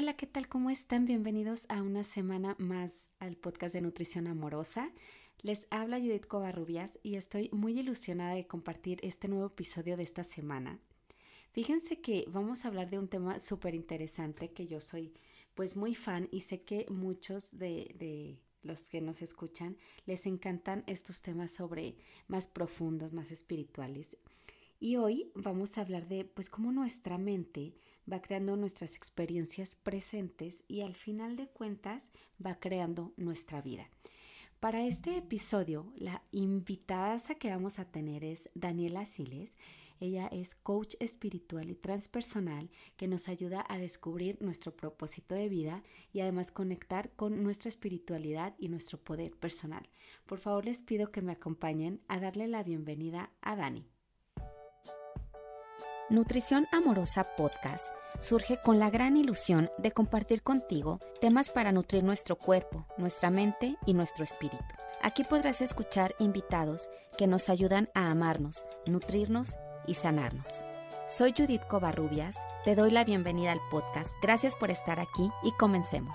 Hola, ¿qué tal? ¿Cómo están? Bienvenidos a una semana más al podcast de Nutrición Amorosa. Les habla Judith Covarrubias y estoy muy ilusionada de compartir este nuevo episodio de esta semana. Fíjense que vamos a hablar de un tema súper interesante que yo soy pues muy fan y sé que muchos de, de los que nos escuchan les encantan estos temas sobre más profundos, más espirituales. Y hoy vamos a hablar de pues cómo nuestra mente va creando nuestras experiencias presentes y al final de cuentas va creando nuestra vida. Para este episodio, la invitada que vamos a tener es Daniela Siles. Ella es coach espiritual y transpersonal que nos ayuda a descubrir nuestro propósito de vida y además conectar con nuestra espiritualidad y nuestro poder personal. Por favor, les pido que me acompañen a darle la bienvenida a Dani. Nutrición Amorosa Podcast surge con la gran ilusión de compartir contigo temas para nutrir nuestro cuerpo, nuestra mente y nuestro espíritu. Aquí podrás escuchar invitados que nos ayudan a amarnos, nutrirnos y sanarnos. Soy Judith Covarrubias, te doy la bienvenida al podcast. Gracias por estar aquí y comencemos.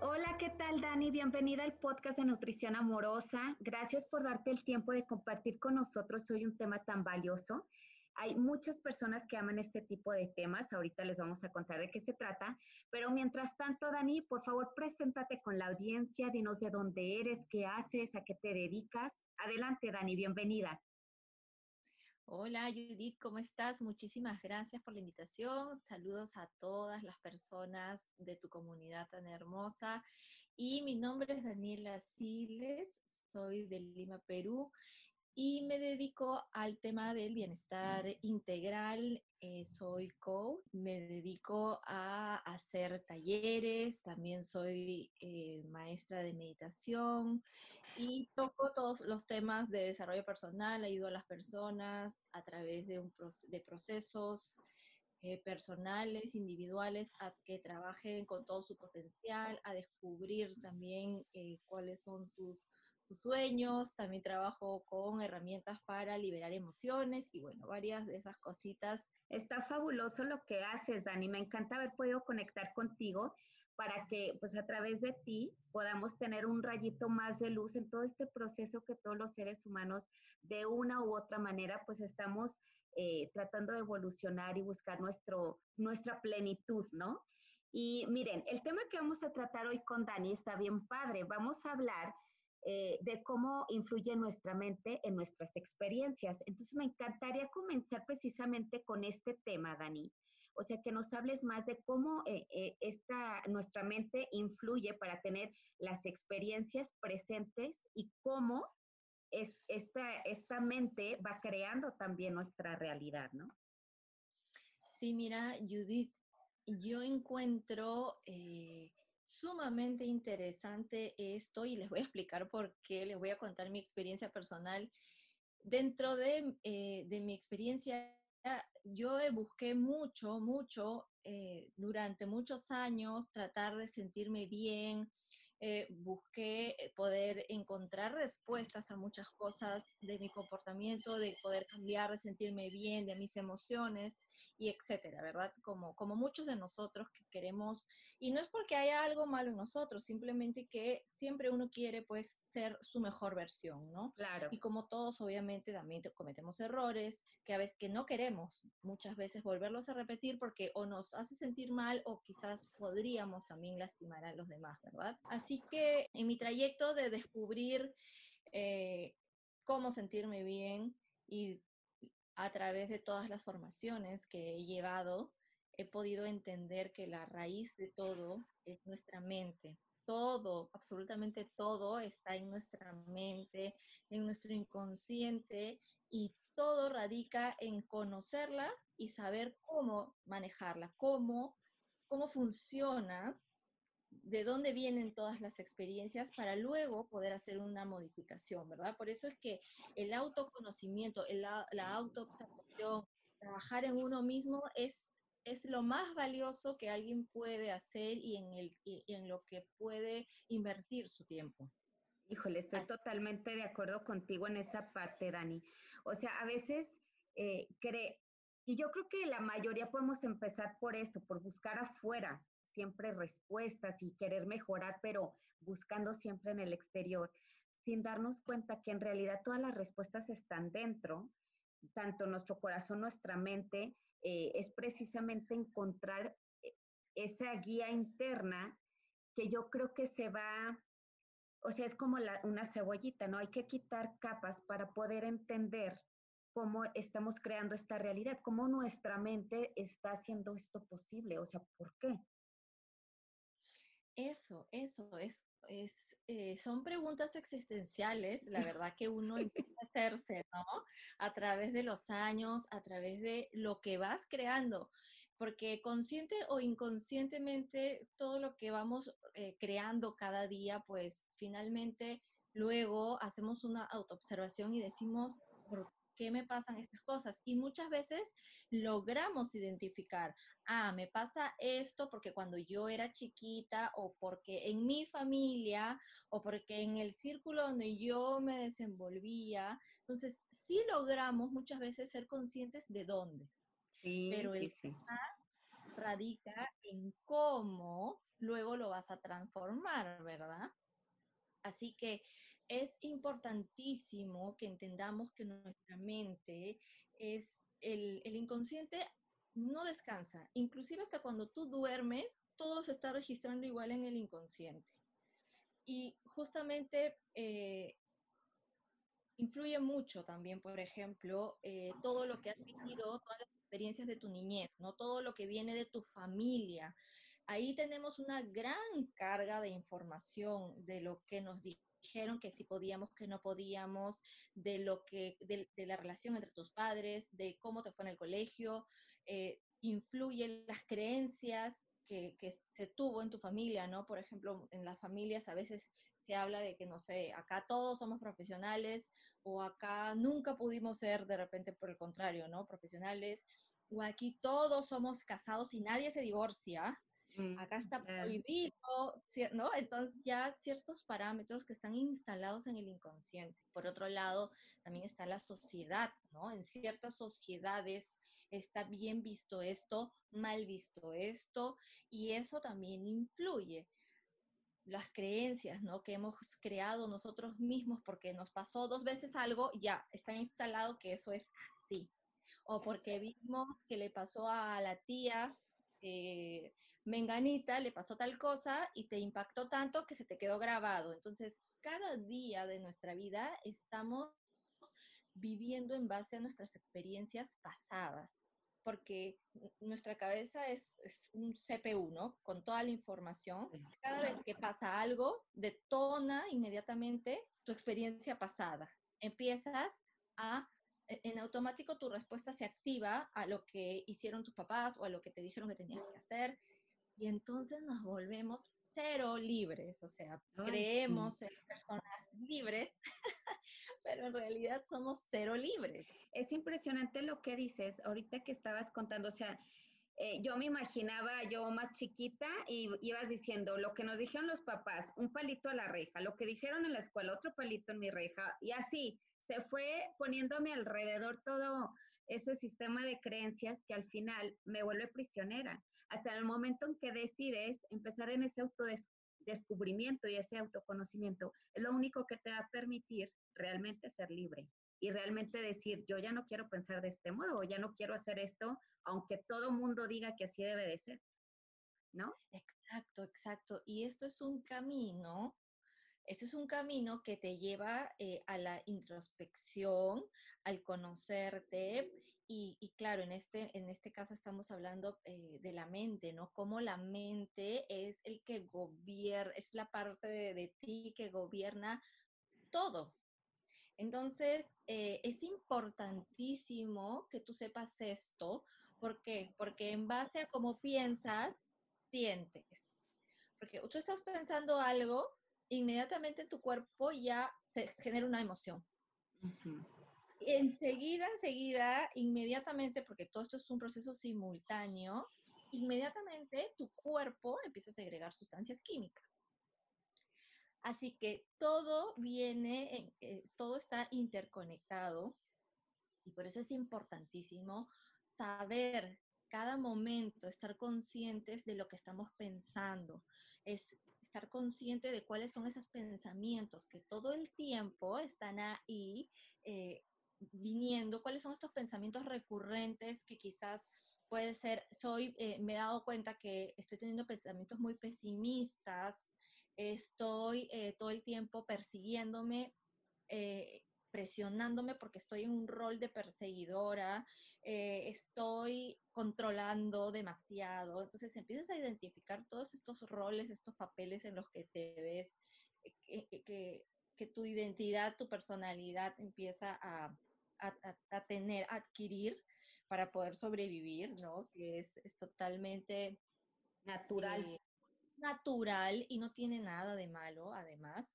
Hola, ¿qué tal Dani? Bienvenida al podcast de Nutrición Amorosa. Gracias por darte el tiempo de compartir con nosotros hoy un tema tan valioso. Hay muchas personas que aman este tipo de temas, ahorita les vamos a contar de qué se trata, pero mientras tanto, Dani, por favor, preséntate con la audiencia, dinos de dónde eres, qué haces, a qué te dedicas. Adelante, Dani, bienvenida. Hola Judith, ¿cómo estás? Muchísimas gracias por la invitación. Saludos a todas las personas de tu comunidad tan hermosa. Y mi nombre es Daniela Siles, soy de Lima, Perú y me dedico al tema del bienestar integral. Eh, soy coach, me dedico a hacer talleres, también soy eh, maestra de meditación y toco todos los temas de desarrollo personal, ayudo a las personas a través de, un, de procesos eh, personales, individuales, a que trabajen con todo su potencial, a descubrir también cuáles son sus sus sueños, también trabajo con herramientas para liberar emociones y bueno, varias de esas cositas. Está fabuloso lo que haces, Dani. Me encanta haber podido conectar contigo para que pues a través de ti podamos tener un rayito más de luz en todo este proceso que todos los seres humanos de una u otra manera pues estamos eh, tratando de evolucionar y buscar nuestro, nuestra plenitud, ¿no? Y miren, el tema que vamos a tratar hoy con Dani está bien padre. Vamos a hablar eh, de cómo influye nuestra mente en nuestras experiencias. Entonces, me encantaría comenzar precisamente con este tema, Dani. O sea, que nos hables más de cómo eh, eh, esta, nuestra mente influye para tener las experiencias presentes y cómo es, esta, esta mente va creando también nuestra realidad, ¿no? Sí, mira, Judith, yo encuentro sumamente interesante esto y les voy a explicar por qué, les voy a contar mi experiencia personal. Dentro de, eh, de mi experiencia, yo busqué mucho, mucho, eh, durante muchos años, tratar de sentirme bien, eh, busqué poder encontrar respuestas a muchas cosas de mi comportamiento, de poder cambiar, de sentirme bien, de mis emociones y etcétera, ¿verdad? Como, como muchos de nosotros que queremos, y no es porque haya algo malo en nosotros, simplemente que siempre uno quiere pues ser su mejor versión, ¿no? Claro. Y como todos obviamente también cometemos errores que a veces que no queremos muchas veces volverlos a repetir porque o nos hace sentir mal o quizás podríamos también lastimar a los demás, ¿verdad? Así que en mi trayecto de descubrir eh, cómo sentirme bien y a través de todas las formaciones que he llevado, he podido entender que la raíz de todo es nuestra mente. Todo, absolutamente todo está en nuestra mente, en nuestro inconsciente y todo radica en conocerla y saber cómo manejarla, cómo, cómo funciona de dónde vienen todas las experiencias para luego poder hacer una modificación, ¿verdad? Por eso es que el autoconocimiento, la autoobservación, trabajar en uno mismo es, es lo más valioso que alguien puede hacer y en, el, en lo que puede invertir su tiempo. Híjole, estoy totalmente de acuerdo contigo en esa parte, Dani. O sea, a veces eh, Y yo creo que la mayoría podemos empezar por esto, por buscar afuera siempre respuestas y querer mejorar, pero buscando siempre en el exterior, sin darnos cuenta que en realidad todas las respuestas están dentro, tanto nuestro corazón, nuestra mente, eh, es precisamente encontrar eh, esa guía interna que yo creo que se va, o sea, es como una cebollita, ¿no? Hay que quitar capas para poder entender cómo estamos creando esta realidad, cómo nuestra mente está haciendo esto posible, o sea, ¿por qué? Eso, eso, es, es eh, son preguntas existenciales, la verdad que uno empieza a hacerse, ¿no? A través de los años, a través de lo que vas creando, porque consciente o inconscientemente todo lo que vamos eh, creando cada día, pues finalmente luego hacemos una autoobservación y decimos, ¿por qué me pasan estas cosas? Y muchas veces logramos identificar, ah, me pasa esto porque cuando yo era chiquita o porque en mi familia o porque en el círculo donde yo me desenvolvía. Entonces, sí logramos muchas veces ser conscientes de dónde. Sí, pero el sí, radica en cómo luego lo vas a transformar, ¿verdad? Así que es importantísimo que entendamos que nuestra mente es el, inconsciente no descansa. Inclusive hasta cuando tú duermes, todo se está registrando igual en el inconsciente. Y justamente eh, influye mucho también, por ejemplo, eh, todo lo que has vivido, todas las experiencias de tu niñez, ¿no? Todo lo que viene de tu familia. Ahí tenemos una gran carga de información de lo que nos dijeron que si podíamos, que no podíamos, de lo que, de, la relación entre tus padres, de cómo te fue en el colegio, eh, influyen las creencias que, que, se tuvo en tu familia, ¿no? Por ejemplo, en las familias a veces se habla de que, no sé, acá todos somos profesionales o acá nunca pudimos ser de repente por el contrario, ¿no? Profesionales o aquí todos somos casados y nadie se divorcia. Mm, Acá está prohibido, ¿no? Entonces ya ciertos parámetros que están instalados en el inconsciente. Por otro lado, también está la sociedad, ¿no? En ciertas sociedades está bien visto esto, mal visto esto, y eso también influye las creencias, ¿no? Que hemos creado nosotros mismos porque nos pasó dos veces algo, ya está instalado que eso es así. O porque vimos que le pasó a la tía eh, menganita le pasó tal cosa y te impactó tanto que se te quedó grabado. Entonces, cada día de nuestra vida estamos viviendo en base a nuestras experiencias pasadas, porque nuestra cabeza es, un CPU, ¿no? Con toda la información. Cada vez que pasa algo, detona inmediatamente tu experiencia pasada. Empiezas a e, en automático tu respuesta se activa a lo que hicieron tus papás o a lo que te dijeron que tenías que hacer y entonces nos volvemos cero libres, o sea, creemos ser personas libres, pero en realidad somos cero libres. Es impresionante lo que dices ahorita que estabas contando, o sea, eh, yo me imaginaba yo más chiquita y ibas diciendo lo que nos dijeron los papás, un palito a la reja, lo que dijeron en la escuela, otro palito en mi reja, y así se fue poniendo a mi alrededor todo ese sistema de creencias que al final me vuelve prisionera hasta el momento en que decides empezar en ese autodescubrimiento y ese autoconocimiento, es lo único que te va a permitir realmente ser libre y realmente decir, yo ya no quiero pensar de este modo, ya no quiero hacer esto, aunque todo mundo diga que así debe de ser, ¿no? Exacto, exacto. Y esto es un camino eso es un camino que te lleva eh, a la introspección, al conocerte y, claro, en este, en este caso estamos hablando eh, de la mente, ¿no? Cómo la mente es el que gobierna, es la parte de, ti que gobierna todo. Entonces, eh, es importantísimo que tú sepas esto. ¿Por qué? Porque en base a cómo piensas, sientes. Porque tú estás pensando algo, inmediatamente tu cuerpo ya se genera una emoción. Enseguida, enseguida, inmediatamente, porque todo esto es un proceso simultáneo, inmediatamente tu cuerpo empieza a segregar sustancias químicas. Así que todo viene, eh, todo está interconectado y por eso es importantísimo saber cada momento, estar conscientes de lo que estamos pensando, es estar consciente de cuáles son esos pensamientos que todo el tiempo están ahí eh, viniendo, cuáles son estos pensamientos recurrentes que quizás puede ser, soy, eh, me he dado cuenta que estoy teniendo pensamientos muy pesimistas, estoy eh, todo el tiempo persiguiéndome, presionándome porque estoy en un rol de perseguidora, estoy controlando demasiado. Entonces empiezas a identificar todos estos roles, estos papeles en los que te ves, que, que tu identidad, tu personalidad empieza a, a, tener, a adquirir para poder sobrevivir, ¿no? Que es, es totalmente natural. Eh, natural y no tiene nada de malo, además,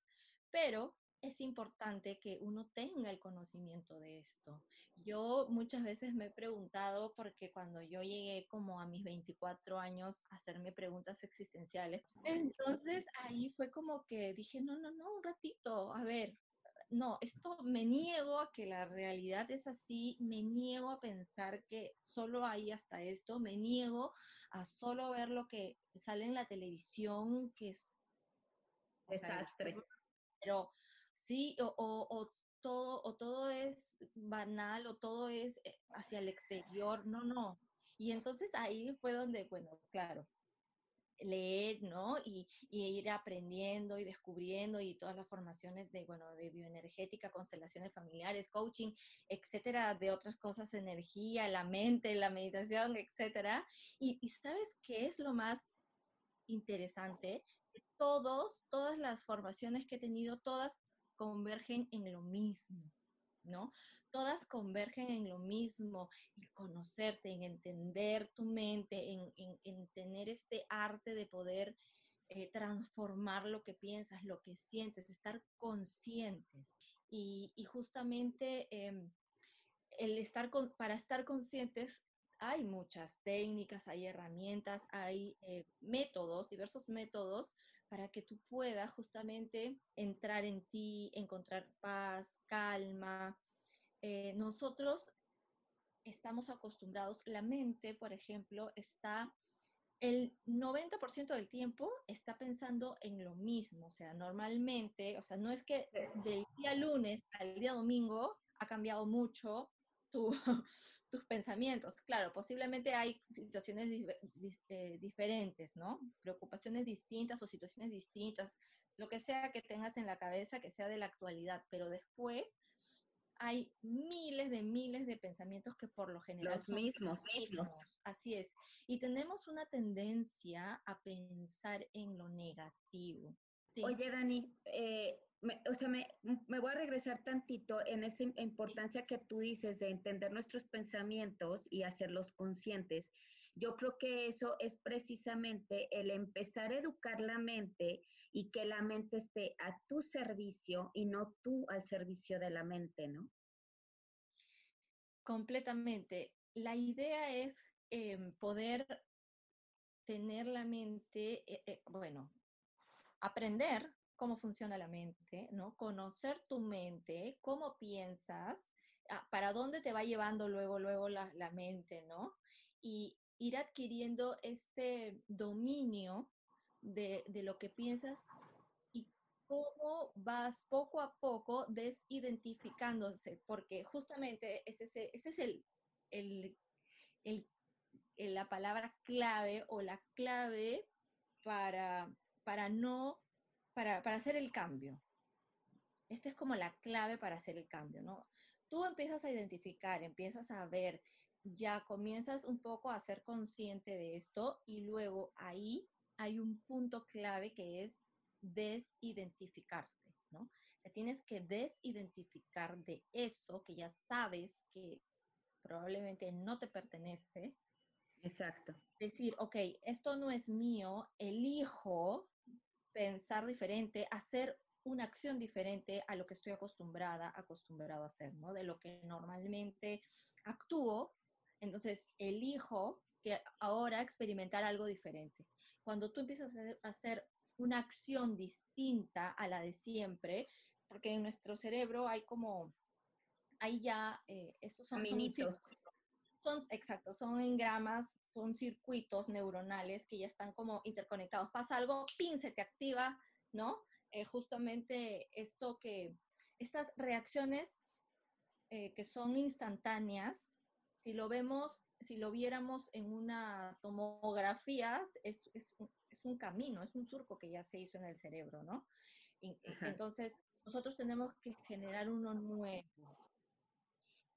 pero es importante que uno tenga el conocimiento de esto. Yo muchas veces me he preguntado, porque cuando yo llegué como a mis 24 años a hacerme preguntas existenciales, entonces ahí fue como que dije, no, no, no, un ratito, a ver, no, esto me niego a que la realidad es así, me niego a pensar que solo hay hasta esto, me niego a solo ver lo que sale en la televisión, que es desastre. pero sí, o, todo, o todo es banal, o todo es eh, hacia el exterior, no, no. Y entonces ahí fue donde, bueno, claro, leer, ¿no? Y, ir aprendiendo y descubriendo y todas las formaciones de, bueno, de bioenergética, constelaciones familiares, coaching, etcétera, de otras cosas, energía, la mente, la meditación, etcétera. Y, y ¿sabes qué es lo más interesante? Todos, todas las formaciones que he tenido, todas convergen en lo mismo. ¿no? Todas convergen en lo mismo, en conocerte, en entender tu mente, en, tener este arte de poder eh, transformar lo que piensas, lo que sientes, estar conscientes. Y, justamente em, el estar para estar conscientes hay muchas técnicas, hay herramientas, hay eh, métodos, diversos métodos para que tú puedas justamente entrar en ti, encontrar paz, calma. Eh, nosotros estamos acostumbrados, la mente, por ejemplo, está el 90% del tiempo está pensando en lo mismo, o sea, normalmente, o sea, no es que del día lunes al día domingo ha cambiado mucho tu, tus pensamientos. Claro, posiblemente hay situaciones eh, diferentes, ¿no? Preocupaciones distintas o situaciones distintas, lo que sea que tengas en la cabeza, que sea de la actualidad, pero después hay miles de miles de pensamientos que por lo general los son mismos, mismos. Así es. Y tenemos una tendencia a pensar en lo negativo. Oye, Dani, eh, o sea, me, me, voy a regresar tantito en esa importancia que tú dices de entender nuestros pensamientos y hacerlos conscientes. Yo creo que eso es precisamente el empezar a educar la mente y que la mente esté a tu servicio y no tú al servicio de la mente, ¿no? Completamente. La idea es em, poder tener la mente, eh, eh, bueno, aprender cómo funciona la mente, ¿no? Conocer tu mente, cómo piensas, ah, para dónde te va llevando luego, luego la, la mente, ¿no? Y ir adquiriendo este dominio de, de, lo que piensas y cómo vas poco a poco desidentificándose, porque justamente ese, ese, ese es el, el, el, la palabra clave o la clave para, para no para, hacer el cambio. Esta es como la clave para hacer el cambio, ¿no? Tú empiezas a identificar, empiezas a ver, ya comienzas un poco a ser consciente de esto y luego ahí hay un punto clave que es desidentificarte, ¿no? Te tienes que desidentificar de eso que ya sabes que probablemente no te pertenece. Exacto. Decir, ok, esto no es mío, elijo pensar diferente, hacer una acción diferente a lo que estoy acostumbrada, acostumbrado a hacer, ¿no? De lo que normalmente actúo, entonces elijo que ahora experimentar algo diferente. Cuando tú empiezas a hacer una acción distinta a la de siempre, porque en nuestro cerebro hay como, hay ya, eh, estos son, caminitos. Son, exacto, son engramas, son circuitos neuronales que ya están como interconectados. Pasa algo, pin, se te activa, ¿no? Eh, justamente esto que, estas reacciones eh, que son instantáneas, si lo vemos, si lo viéramos en una tomografía, es, es, es un camino, es un surco que ya se hizo en el cerebro, ¿no? entonces, nosotros tenemos que generar uno nuevo.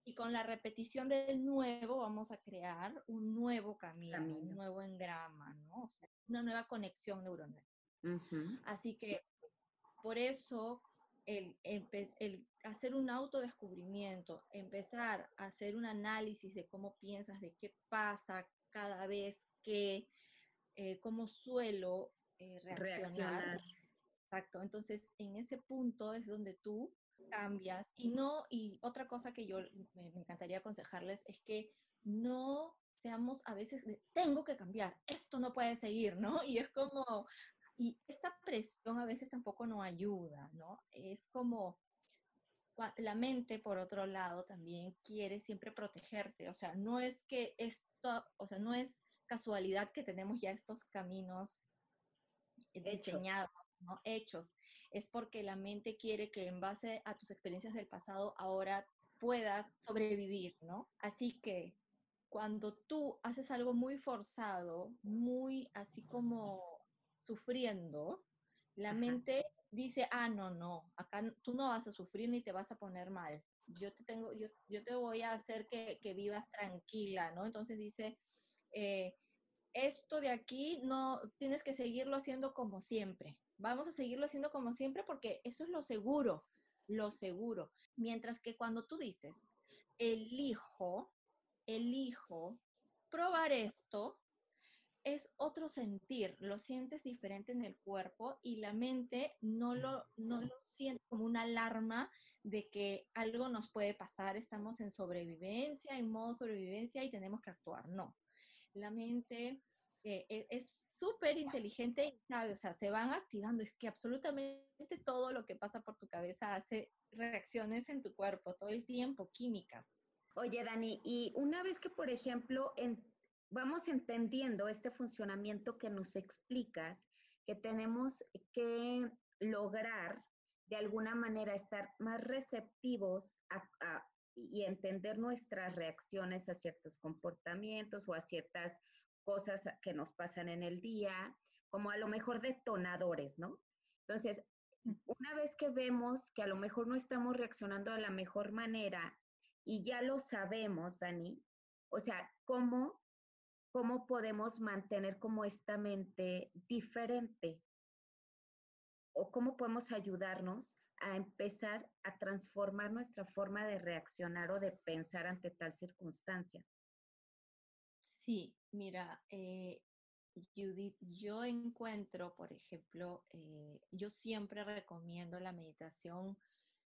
Y con la repetición del nuevo vamos a crear un nuevo camino, un nuevo engrama, ¿no? O sea, una nueva conexión neuronal. Así que por eso el, el, hacer un autodescubrimiento, empezar a hacer un análisis de cómo piensas, de qué pasa cada vez que, eh, cómo suelo eh, reaccionar. Exacto, entonces en ese punto es donde tú cambias y no, y otra cosa que yo me, encantaría aconsejarles es que no seamos a veces tengo que cambiar, esto no puede seguir, ¿no? Y es como, y esta presión a veces tampoco no ayuda, ¿no? Es como la mente, por otro lado, también quiere siempre protegerte. O sea, no es que esto, o sea, no es casualidad que tenemos ya estos caminos diseñados, ¿no? Hechos. Es porque la mente quiere que en base a tus experiencias del pasado ahora puedas sobrevivir, ¿no? Así que cuando tú haces algo muy forzado, muy así como sufriendo, la mente dice, ah, no, no, acá tú no vas a sufrir ni te vas a poner mal. Yo te, tengo, yo, yo te voy a hacer que, que, vivas tranquila, ¿no? Entonces dice, eh, esto de aquí no tienes que seguirlo haciendo como siempre. Vamos a seguirlo haciendo como siempre porque eso es lo seguro, lo seguro. Mientras que cuando tú dices, elijo, elijo probar esto, es otro sentir, lo sientes diferente en el cuerpo y la mente no lo, no lo siente como una alarma de que algo nos puede pasar, estamos en sobrevivencia, en modo sobrevivencia y tenemos que actuar. No, la mente eh, e, es súper inteligente y sabe, o sea, se van activando, es que absolutamente todo lo que pasa por tu cabeza hace reacciones en tu cuerpo todo el tiempo, químicas. Oye, Dani, y una vez que, por ejemplo, en vamos entendiendo este funcionamiento que nos explicas, que tenemos que lograr de alguna manera estar más receptivos y entender nuestras reacciones a ciertos comportamientos o a ciertas cosas que nos pasan en el día, como a lo mejor detonadores, ¿no? Entonces, una vez que vemos que a lo mejor no estamos reaccionando de la mejor manera y ya lo sabemos, Dani, o sea, ¿cómo cómo podemos mantener como esta mente diferente o cómo podemos ayudarnos a empezar a transformar nuestra forma de reaccionar o de pensar ante tal circunstancia. Sí, mira, eh, Judith, yo encuentro, por ejemplo, eh, yo siempre recomiendo la meditación.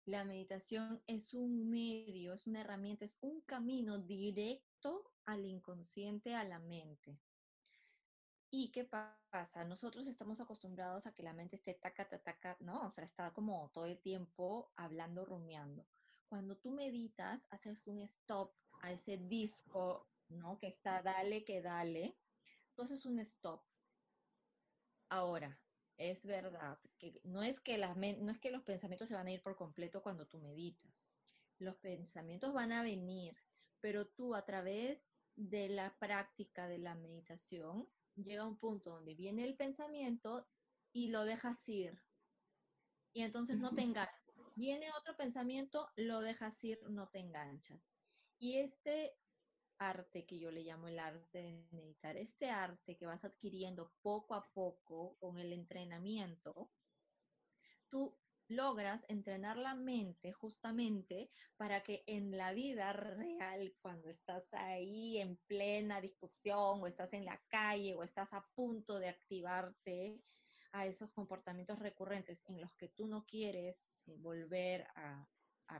La meditación es un medio, es una herramienta, es un camino directo al inconsciente, a la mente. ¿Y qué pasa? Nosotros estamos acostumbrados a que la mente esté taca, taca, taca, ¿no? O sea, está como todo el tiempo hablando, rumiando. Cuando tú meditas, haces un stop a ese disco, ¿no? Que está dale, que dale. Tú haces un stop. Ahora, es verdad que no es que, las, no es que los pensamientos se van a ir por completo cuando tú meditas. Los pensamientos van a venir, pero tú a través de la práctica de la meditación, llega un punto donde viene el pensamiento y lo dejas ir. Y entonces no te enganchas. Viene otro pensamiento, lo dejas ir, no te enganchas. Y este arte que yo le llamo el arte de meditar, este arte que vas adquiriendo poco a poco con el entrenamiento, tú logras entrenar la mente justamente para que en la vida real, cuando estás ahí en plena discusión o estás en la calle o estás a punto de activarte a esos comportamientos recurrentes en los que tú no quieres eh, volver a,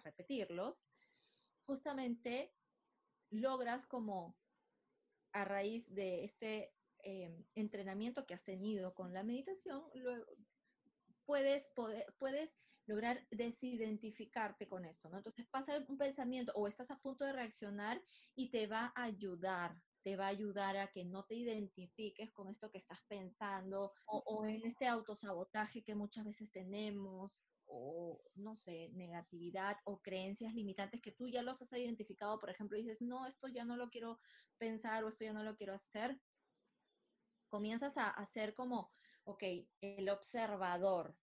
repetirlos, justamente logras como a raíz de este eh, entrenamiento que has tenido con la meditación, puedes, poder, puedes lograr desidentificarte con esto, ¿no? Entonces pasa un pensamiento o estás a punto de reaccionar y te va a ayudar, te va a ayudar a que no te identifiques con esto que estás pensando o, o en este autosabotaje que muchas veces tenemos o, no sé, negatividad o creencias limitantes que tú ya los has identificado, por ejemplo, dices, no, esto ya no lo quiero pensar o esto ya no lo quiero hacer, comienzas a hacer como, ok, el observador,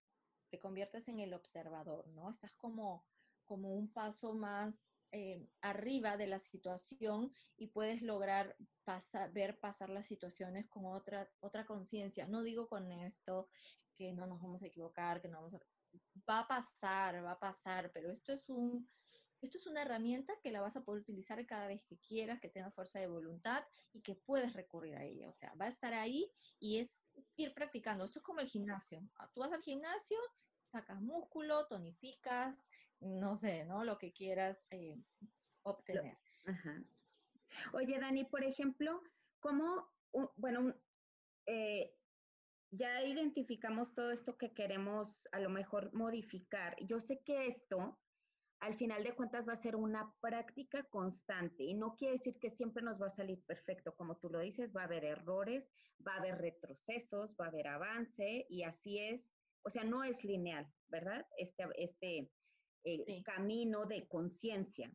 te conviertes en el observador, ¿no? Estás como, como un paso más eh, arriba de la situación y puedes lograr ver pasar las situaciones con otra, otra conciencia. No digo con esto que no nos vamos a equivocar, que no vamos a va a pasar, va a pasar, pero esto es un, esto es una herramienta que la vas a poder utilizar cada vez que quieras, que tengas fuerza de voluntad y que puedes recurrir a ella. O sea, va a estar ahí y es ir practicando. Esto es como el gimnasio. Tú vas al gimnasio, sacas músculo, tonificas, no sé, ¿no? Lo que quieras eh, obtener. Oye, Dani, por ejemplo, ¿cómo, bueno, eh, ya identificamos todo esto que queremos a lo mejor modificar. Yo sé que esto, al final de cuentas, va a ser una práctica constante y no quiere decir que siempre nos va a salir perfecto. Como tú lo dices, va a haber errores, va a haber retrocesos, va a haber avance y así es. O sea, no es lineal, ¿verdad? Este, este eh, camino de conciencia.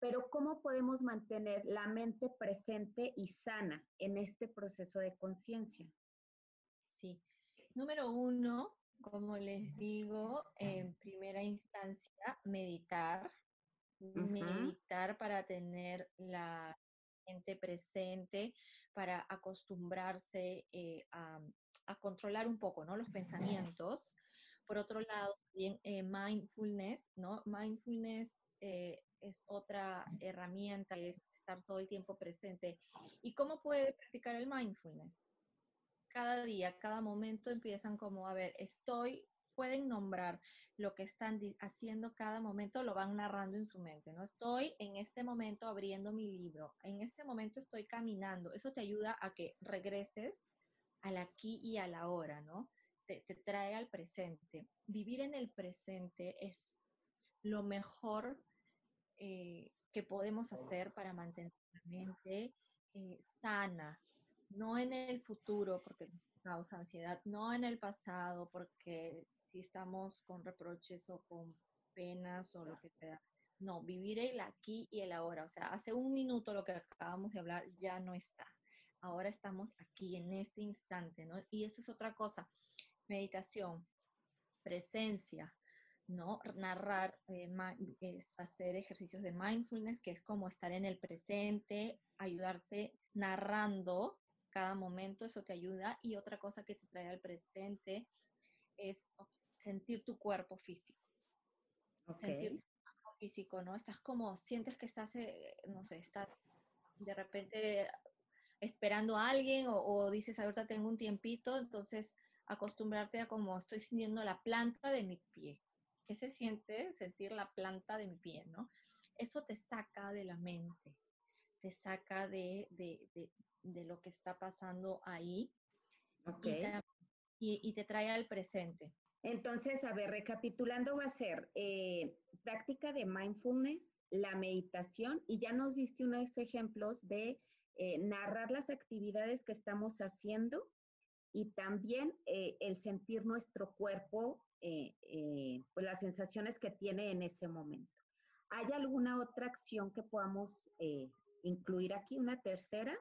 Pero ¿cómo podemos mantener la mente presente y sana en este proceso de conciencia? Número uno, como les digo, en primera instancia, meditar. Meditar para tener la mente presente, para acostumbrarse eh, a, controlar un poco ¿no? los pensamientos. Por otro lado, también eh, mindfulness, ¿no? Mindfulness eh, es otra herramienta, es estar todo el tiempo presente. ¿Y cómo puede practicar el mindfulness? Cada día, cada momento empiezan como, a ver, estoy, pueden nombrar lo que están haciendo cada momento, lo van narrando en su mente, ¿no? Estoy en este momento abriendo mi libro, en este momento estoy caminando, eso te ayuda a que regreses al aquí y a la hora, ¿no? Te, trae al presente. Vivir en el presente es lo mejor eh, que podemos hacer para mantener la mente eh, sana, no en el futuro porque causa ansiedad, no en el pasado porque si estamos con reproches o con penas o lo que sea. No, vivir el aquí y el ahora. O sea, hace un minuto lo que acabamos de hablar ya no está. Ahora estamos aquí en este instante, ¿no? Y eso es otra cosa. Meditación, presencia, ¿no? Narrar, eh, es hacer ejercicios de mindfulness, que es como estar en el presente, ayudarte narrando cada momento, eso te ayuda. Y otra cosa que te trae al presente es sentir tu cuerpo físico. Sentir tu cuerpo físico, ¿no? Estás como, sientes que estás, eh, no sé, estás de repente esperando a alguien o, o dices, ahorita tengo un tiempito, entonces acostumbrarte a como estoy sintiendo la planta de mi pie. ¿Qué se siente sentir la planta de mi pie, no? Eso te saca de la mente, te saca de, de lo que está pasando ahí y, te, trae al presente. Entonces, a ver, recapitulando va a ser eh, práctica de mindfulness, la meditación y ya nos diste unos ejemplos de eh, narrar las actividades que estamos haciendo y también eh, el sentir nuestro cuerpo, pues las sensaciones que tiene en ese momento. ¿Hay alguna otra acción que podamos incluir aquí? ¿Una tercera?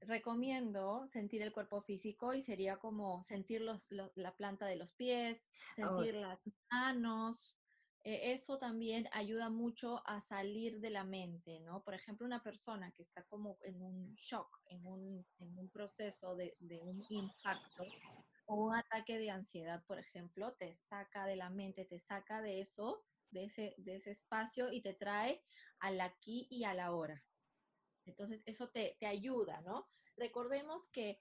Recomiendo sentir el cuerpo físico y sería como sentir la planta de los pies, sentir las manos. Eh, eso también ayuda mucho a salir de la mente, ¿no? Por ejemplo, una persona que está como en un shock, en un, en un proceso de, de un impacto o un ataque de ansiedad, por ejemplo, te saca de la mente, te saca de eso, de ese, de ese espacio y te trae al aquí y a la hora. Entonces, eso te, ayuda, ¿no? Recordemos que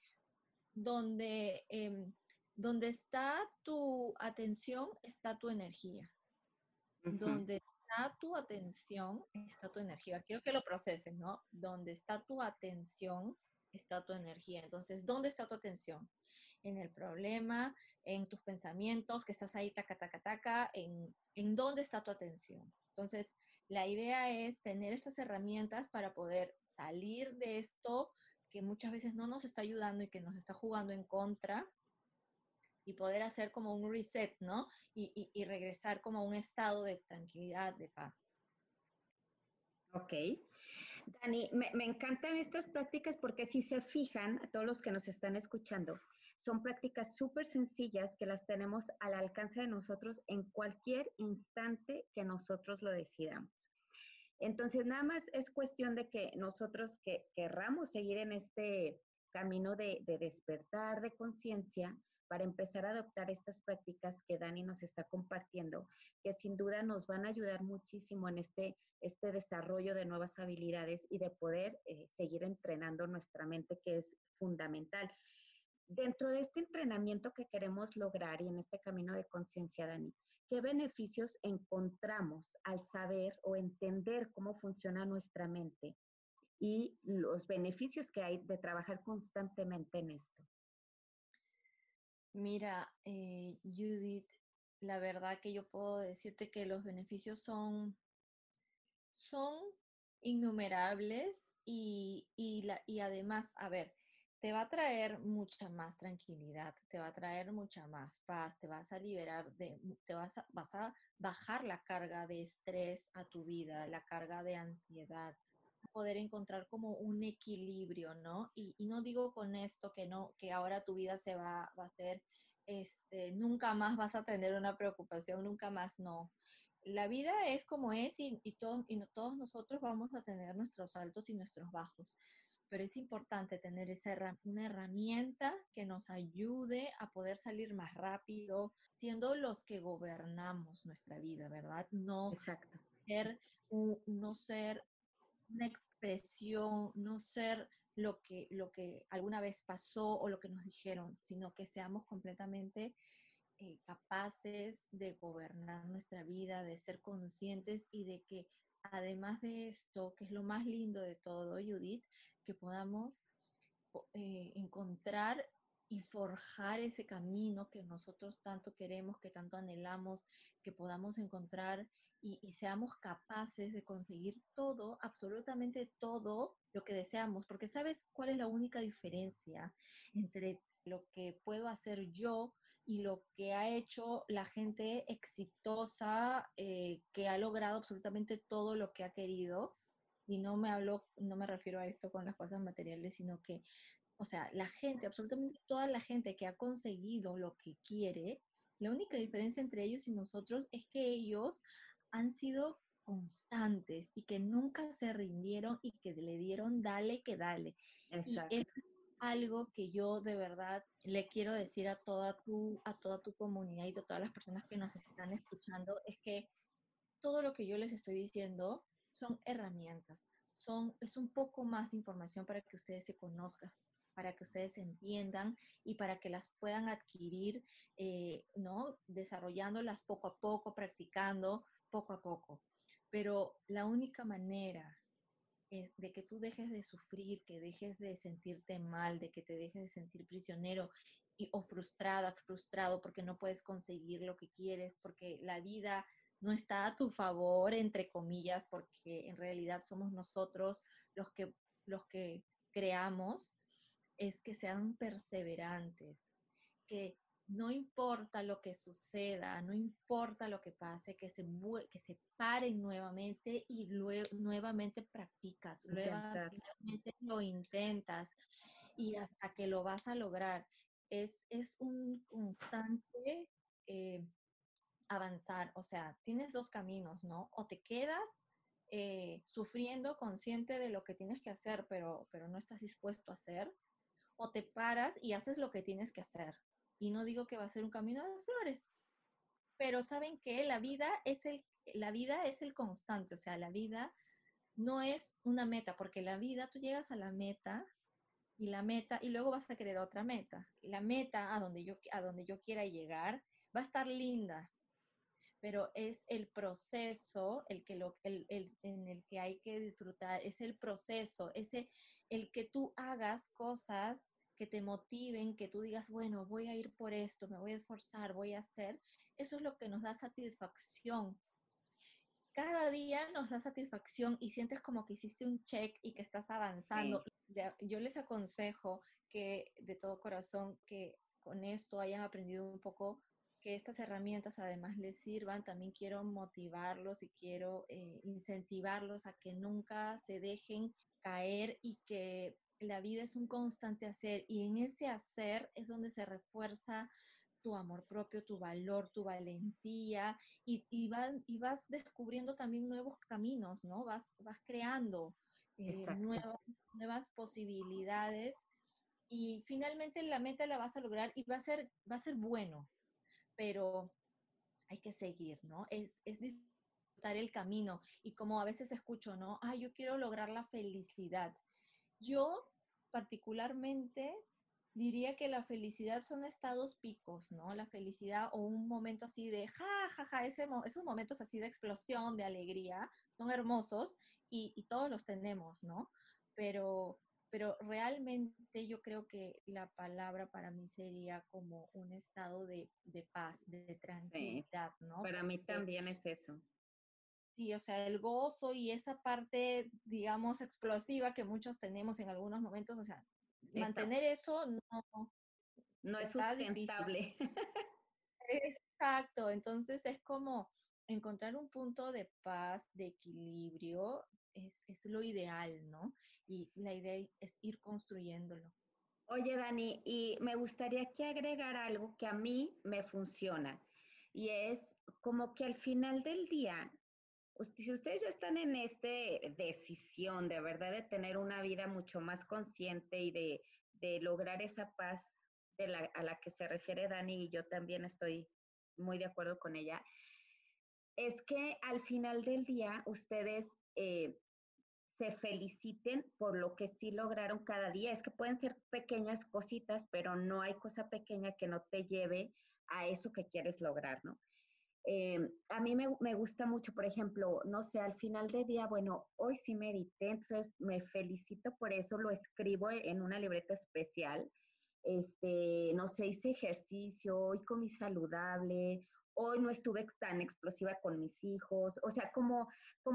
donde, em, donde está tu atención, está tu energía. Donde está tu atención, está tu energía. Quiero que lo procesen, ¿no? Donde está tu atención, está tu energía. Entonces, ¿dónde está tu atención? en el problema, en tus pensamientos, que estás ahí taca, taca, taca, en, en dónde está tu atención. Entonces, la idea es tener estas herramientas para poder salir de esto que muchas veces no nos está ayudando y que nos está jugando en contra y poder hacer como un reset, ¿no? Y, y, regresar como a un estado de tranquilidad, de paz. Ok. Dani, me, me, encantan estas prácticas porque si se fijan, a todos los que nos están escuchando, son prácticas súper sencillas que las tenemos al alcance de nosotros en cualquier instante que nosotros lo decidamos. Entonces, nada más es cuestión de que nosotros que querramos seguir en este camino de, de despertar de conciencia, para empezar a adoptar estas prácticas que Dani nos está compartiendo, que sin duda nos van a ayudar muchísimo en este, este desarrollo de nuevas habilidades y de poder eh, seguir entrenando nuestra mente, que es fundamental. Dentro de este entrenamiento que queremos lograr y en este camino de conciencia, Dani, ¿qué beneficios encontramos al saber o entender cómo funciona nuestra mente y los beneficios que hay de trabajar constantemente en esto? Mira, eh, Judith, la verdad que yo puedo decirte que los beneficios son, son innumerables y, y, la, y además, a ver, te va a traer mucha más tranquilidad, te va a traer mucha más paz, te vas a liberar de, te vas a, vas a bajar la carga de estrés a tu vida, la carga de ansiedad, poder encontrar como un equilibrio, ¿no? Y, no digo con esto que no, que ahora tu vida se va, va a ser, este, nunca más vas a tener una preocupación, nunca más no. La vida es como es y, y, y todos nosotros vamos a tener nuestros altos y nuestros bajos, pero es importante tener esa, una herramienta que nos ayude a poder salir más rápido, siendo los que gobernamos nuestra vida, ¿verdad? No Exacto. ser, no ser una expresión, no ser lo que, lo que alguna vez pasó o lo que nos dijeron, sino que seamos completamente eh, capaces de gobernar nuestra vida, de ser conscientes y de que además de esto, que es lo más lindo de todo, Judith, que podamos eh, encontrar y forjar ese camino que nosotros tanto queremos, que tanto anhelamos, que podamos encontrar y, seamos capaces de conseguir todo, absolutamente todo lo que deseamos, porque sabes cuál es la única diferencia entre lo que puedo hacer yo y lo que ha hecho la gente exitosa eh, que ha logrado absolutamente todo lo que ha querido. Y no me hablo, no me refiero a esto con las cosas materiales, sino que, o sea, la gente, absolutamente toda la gente que ha conseguido lo que quiere, la única diferencia entre ellos y nosotros es que ellos han sido constantes y que nunca se rindieron y que le dieron dale que dale. Exacto. Algo que yo de verdad le quiero decir a toda tu a toda tu comunidad y a todas las personas que nos están escuchando es que todo lo que yo les estoy diciendo son herramientas, son es un poco más de información para que ustedes se conozcan, para que ustedes entiendan y para que las puedan adquirir, eh, ¿no? Desarrollándolas poco a poco, practicando, poco a poco. Pero la única manera es de que tú dejes de sufrir, que dejes de sentirte mal, de que te dejes de sentir prisionero y, o frustrada, frustrado porque no puedes conseguir lo que quieres, porque la vida no está a tu favor, entre comillas, porque en realidad somos nosotros los que, los que creamos, es que sean perseverantes, que no importa lo que suceda, no importa lo que pase, que se, que se paren nuevamente y luego nuevamente practicas, nuevamente lo intentas y hasta que lo vas a lograr. Es, es un constante eh, avanzar, o sea, tienes dos caminos, ¿no? O te quedas eh, sufriendo consciente de lo que tienes que hacer, pero, pero no estás dispuesto a hacer, o te paras y haces lo que tienes que hacer. Y no digo que va a ser un camino de flores, pero saben que la vida es el, la vida es el constante, o sea, la vida no es una meta, porque la vida tú llegas a la meta y la meta y luego vas a querer otra meta. La meta a donde yo a donde yo quiera llegar va a estar linda, pero es el proceso el que lo, el, el, en el que hay que disfrutar, es el proceso, ese el que tú hagas cosas que te motiven, que tú digas, bueno, voy a ir por esto, me voy a esforzar, voy a hacer, eso es lo que nos da satisfacción. Cada día nos da satisfacción y sientes como que hiciste un check y que estás avanzando. Yo les aconsejo que de todo corazón que con esto hayan aprendido un poco que estas herramientas además les sirvan, también quiero motivarlos y quiero eh, incentivarlos a que nunca se dejen caer y que la vida es un constante hacer y en ese hacer es donde se refuerza tu amor propio, tu valor, tu valentía y, y, y vas descubriendo también nuevos caminos, ¿no? Vas, vas creando eh, nuevas, nuevas posibilidades y finalmente la meta la vas a lograr y va a ser, va a ser bueno, pero hay que seguir, ¿no? Es, es disfrutar el camino. Y como a veces escucho, ¿no? Ah, yo quiero lograr la felicidad. Yo particularmente diría que la felicidad son estados picos, ¿no? La felicidad o un momento así de ja, ja, ja, esos momentos así de explosión, de alegría, son hermosos y, y todos los tenemos, ¿no? Pero pero realmente yo creo que la palabra para mí sería como un estado de, paz, de tranquilidad, ¿no? Para mí también es eso. Sí, o sea, el gozo y esa parte, digamos, explosiva que muchos tenemos en algunos momentos, o sea, mantener eso no, no es sustentable. Exacto, entonces es como encontrar un punto de paz, de equilibrio, es, es lo ideal, ¿no? Y la idea es ir construyéndolo. Oye, Dani, y me gustaría que agregar algo que a mí me funciona, y es como que al final del día, si ustedes ya están en esta decisión de verdad de tener una vida mucho más consciente y de, de lograr esa paz a la que se refiere Dani, y yo también estoy muy de acuerdo con ella, es que al final del día ustedes eh, se feliciten por lo que sí lograron cada día. Es que pueden ser pequeñas cositas, pero no hay cosa pequeña que no te lleve a eso que quieres lograr, ¿no? Eh, a mí me, gusta mucho, por ejemplo, no sé, al final del día, bueno, hoy sí medité, entonces me felicito por eso, lo escribo en una libreta especial. Este, no sé, hice ejercicio, hoy comí saludable, hoy no estuve tan explosiva con mis hijos, o sea, como,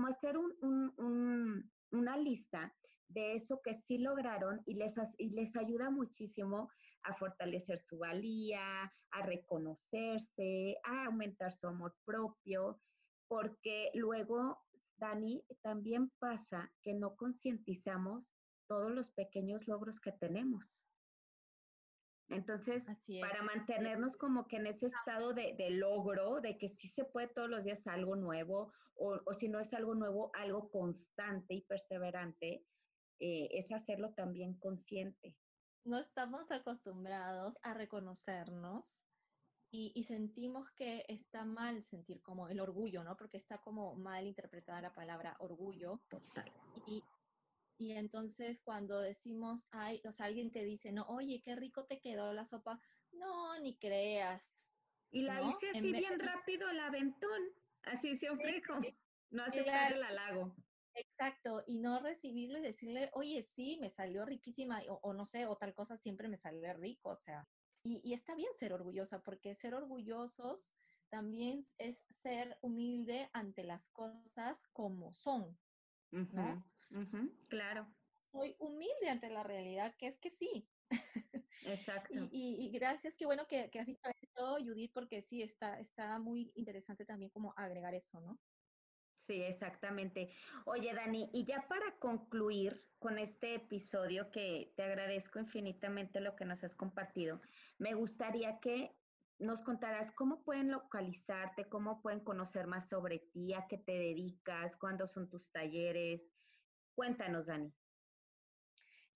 hacer un, una lista de eso que sí lograron y les, y les ayuda muchísimo a fortalecer su valía, a reconocerse, a aumentar su amor propio, porque luego, Dani, también pasa que no concientizamos todos los pequeños logros que tenemos. Entonces, para mantenernos como que en ese estado de, logro, de que sí se puede todos los días algo nuevo, o, si no es algo nuevo, algo constante y perseverante, eh, es hacerlo también consciente. No estamos acostumbrados a reconocernos y, y, sentimos que está mal sentir como el orgullo, ¿no? Porque está como mal interpretada la palabra orgullo. Total. Y, y entonces cuando decimos, ay, o sea, alguien te dice, no, oye, qué rico te quedó la sopa, no, ni creas. Y la hice así bien rápido el aventón, así se ofrejo, no aceptar el halago. Exacto, y no recibirlo y decirle, oye, sí, me salió riquísima, o, no sé, o tal cosa siempre me salió rico, o sea, y, y, está bien ser orgullosa, porque ser orgullosos también es ser humilde ante las cosas como son, ¿no? claro. Soy humilde ante la realidad, que es que sí. Exacto. y, gracias, qué bueno que, que has dicho esto, Judith, porque sí, está, está muy interesante también como agregar eso, ¿no? Sí, exactamente. Oye, Dani, y ya para concluir con este episodio, que te agradezco infinitamente lo que nos has compartido, me gustaría que nos contarás cómo pueden localizarte, cómo pueden conocer más sobre ti, a qué te dedicas, cuándo son tus talleres, Cuéntanos, Dani.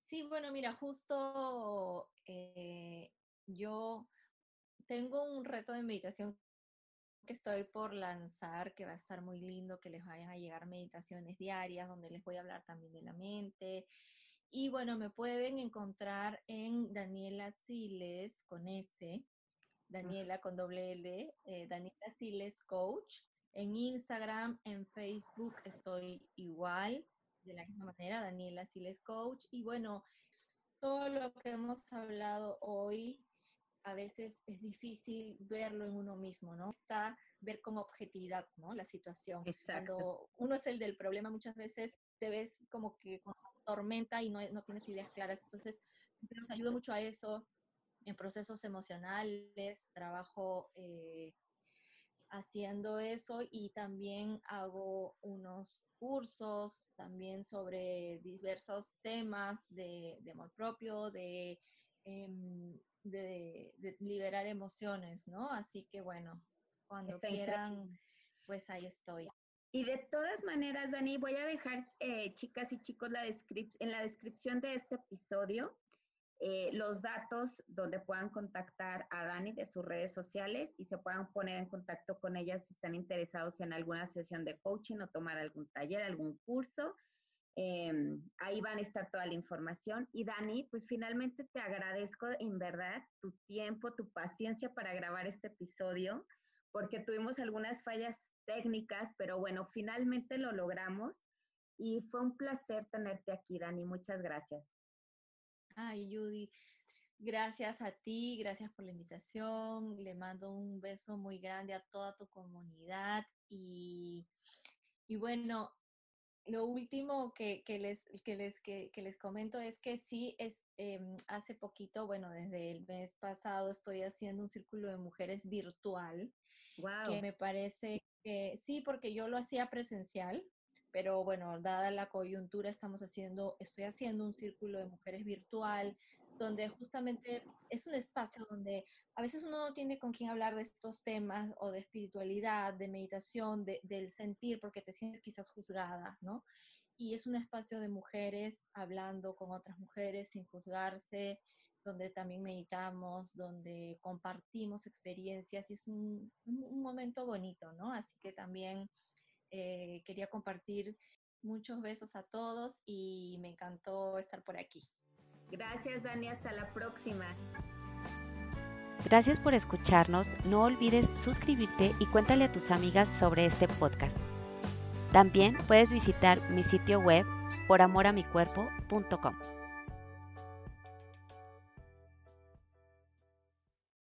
Sí, bueno, mira, justo eh, yo tengo un reto de meditación que estoy por lanzar, que va a estar muy lindo, que les vayan a llegar meditaciones diarias, donde les voy a hablar también de la mente. Y bueno, me pueden encontrar en Daniela Siles con S, Daniela con doble L, eh, Daniela Siles Coach. En Instagram, en Facebook estoy igual de la misma manera, Daniela Siles Coach. Y bueno, todo lo que hemos hablado hoy a veces es difícil verlo en uno mismo, ¿no? Está ver con objetividad, ¿no? La situación. Exacto. Cuando uno es el del problema, muchas veces te ves como que con tormenta y no, no tienes ideas claras. Entonces, nos ayuda mucho a eso en procesos emocionales, trabajo eh, haciendo eso y también hago unos cursos también sobre diversos temas de, amor propio, em, de, de, liberar emociones, ¿no? Así que bueno, cuando quieran, pues ahí estoy. Y de todas maneras, Dani, voy a dejar, eh, chicas y chicos, la en la descripción de este episodio eh, los datos donde puedan contactar a Dani de sus redes sociales y se puedan poner en contacto con ella si están interesados en alguna sesión de coaching o tomar algún taller, algún curso. Em, ahí van a estar toda la información. Y Dani, pues finalmente te agradezco en verdad tu tiempo, tu paciencia para grabar este episodio, porque tuvimos algunas fallas técnicas, pero bueno, finalmente lo logramos. Y fue un placer tenerte aquí, Dani. Muchas gracias. Ay, Judy, gracias a ti, gracias por la invitación. Le mando un beso muy grande a toda tu comunidad y, y bueno, lo último que, les, que, les, que, les comento es que sí, es, em, hace poquito, bueno, desde el mes pasado estoy haciendo un círculo de mujeres virtual, wow. que me parece que sí, porque yo lo hacía presencial, pero bueno, dada la coyuntura, estamos haciendo, estoy haciendo un círculo de mujeres virtual, donde justamente es un espacio donde a veces uno no tiene con quién hablar de estos temas o de espiritualidad, de meditación, del sentir, porque te sientes quizás juzgada, ¿no? Y es un espacio de mujeres hablando con otras mujeres sin juzgarse, donde también meditamos, donde compartimos experiencias y es un, un momento bonito, ¿no? Así que también eh, quería compartir muchos besos a todos y me encantó estar por aquí. Gracias Dani, hasta la próxima. Gracias por escucharnos, no olvides suscribirte y cuéntale a tus amigas sobre este podcast. También puedes visitar mi sitio web poramoramicuerpo.com.